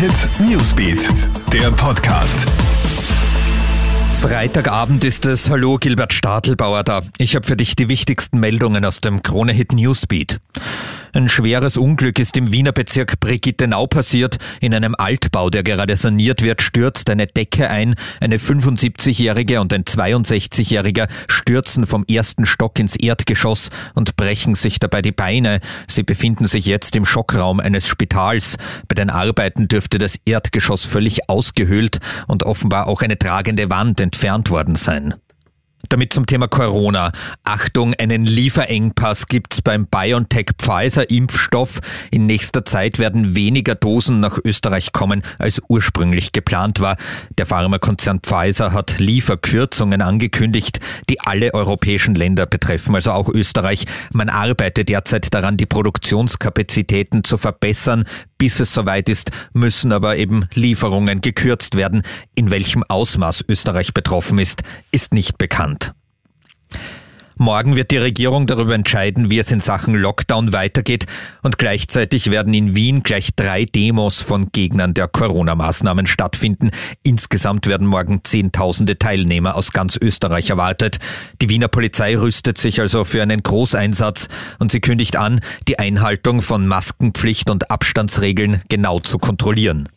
Hit Newsbeat, der Podcast. Freitagabend ist es. Hallo, Gilbert Stadelbauer da. Ich habe für dich die wichtigsten Meldungen aus dem Krone Hit Newsbeat. Ein schweres Unglück ist im Wiener Bezirk Brigittenau passiert. In einem Altbau, der gerade saniert wird, stürzt eine Decke ein. Eine 75-Jährige und ein 62-Jähriger stürzen vom ersten Stock ins Erdgeschoss und brechen sich dabei die Beine. Sie befinden sich jetzt im Schockraum eines Spitals. Bei den Arbeiten dürfte das Erdgeschoss völlig ausgehöhlt und offenbar auch eine tragende Wand entfernt worden sein. Damit zum Thema Corona. Achtung, einen Lieferengpass gibt's beim BioNTech-Pfizer-Impfstoff. In nächster Zeit werden weniger Dosen nach Österreich kommen, als ursprünglich geplant war. Der Pharmakonzern Pfizer hat Lieferkürzungen angekündigt, die alle europäischen Länder betreffen, also auch Österreich. Man arbeitet derzeit daran, die Produktionskapazitäten zu verbessern. Bis es soweit ist, müssen aber eben Lieferungen gekürzt werden. In welchem Ausmaß Österreich betroffen ist, ist nicht bekannt. Morgen wird die Regierung darüber entscheiden, wie es in Sachen Lockdown weitergeht und gleichzeitig werden in Wien gleich drei Demos von Gegnern der Corona-Maßnahmen stattfinden. Insgesamt werden morgen Zehntausende Teilnehmer aus ganz Österreich erwartet. Die Wiener Polizei rüstet sich also für einen Großeinsatz und sie kündigt an, die Einhaltung von Maskenpflicht und Abstandsregeln genau zu kontrollieren.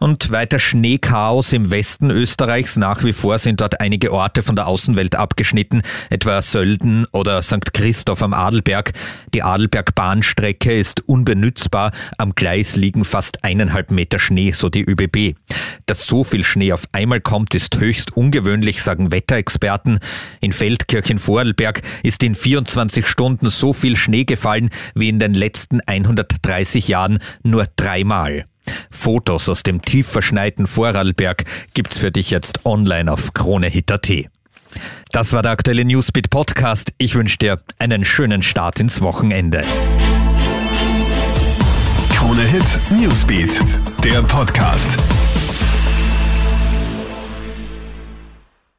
Und weiter Schneechaos im Westen Österreichs. Nach wie vor sind dort einige Orte von der Außenwelt abgeschnitten, etwa Sölden oder St. Christoph am Adelberg. Die Adelberg-Bahnstrecke ist unbenützbar. Am Gleis liegen fast eineinhalb Meter Schnee, so die ÖBB. Dass so viel Schnee auf einmal kommt, ist höchst ungewöhnlich, sagen Wetterexperten. In Feldkirchen Vorarlberg ist in 24 Stunden so viel Schnee gefallen wie in den letzten 130 Jahren nur dreimal. Fotos aus dem tief verschneiten Vorarlberg gibt's für dich jetzt online auf KroneHit.at. Das war der aktuelle Newsbeat Podcast. Ich wünsche dir einen schönen Start ins Wochenende. KroneHit Newsbeat, der Podcast.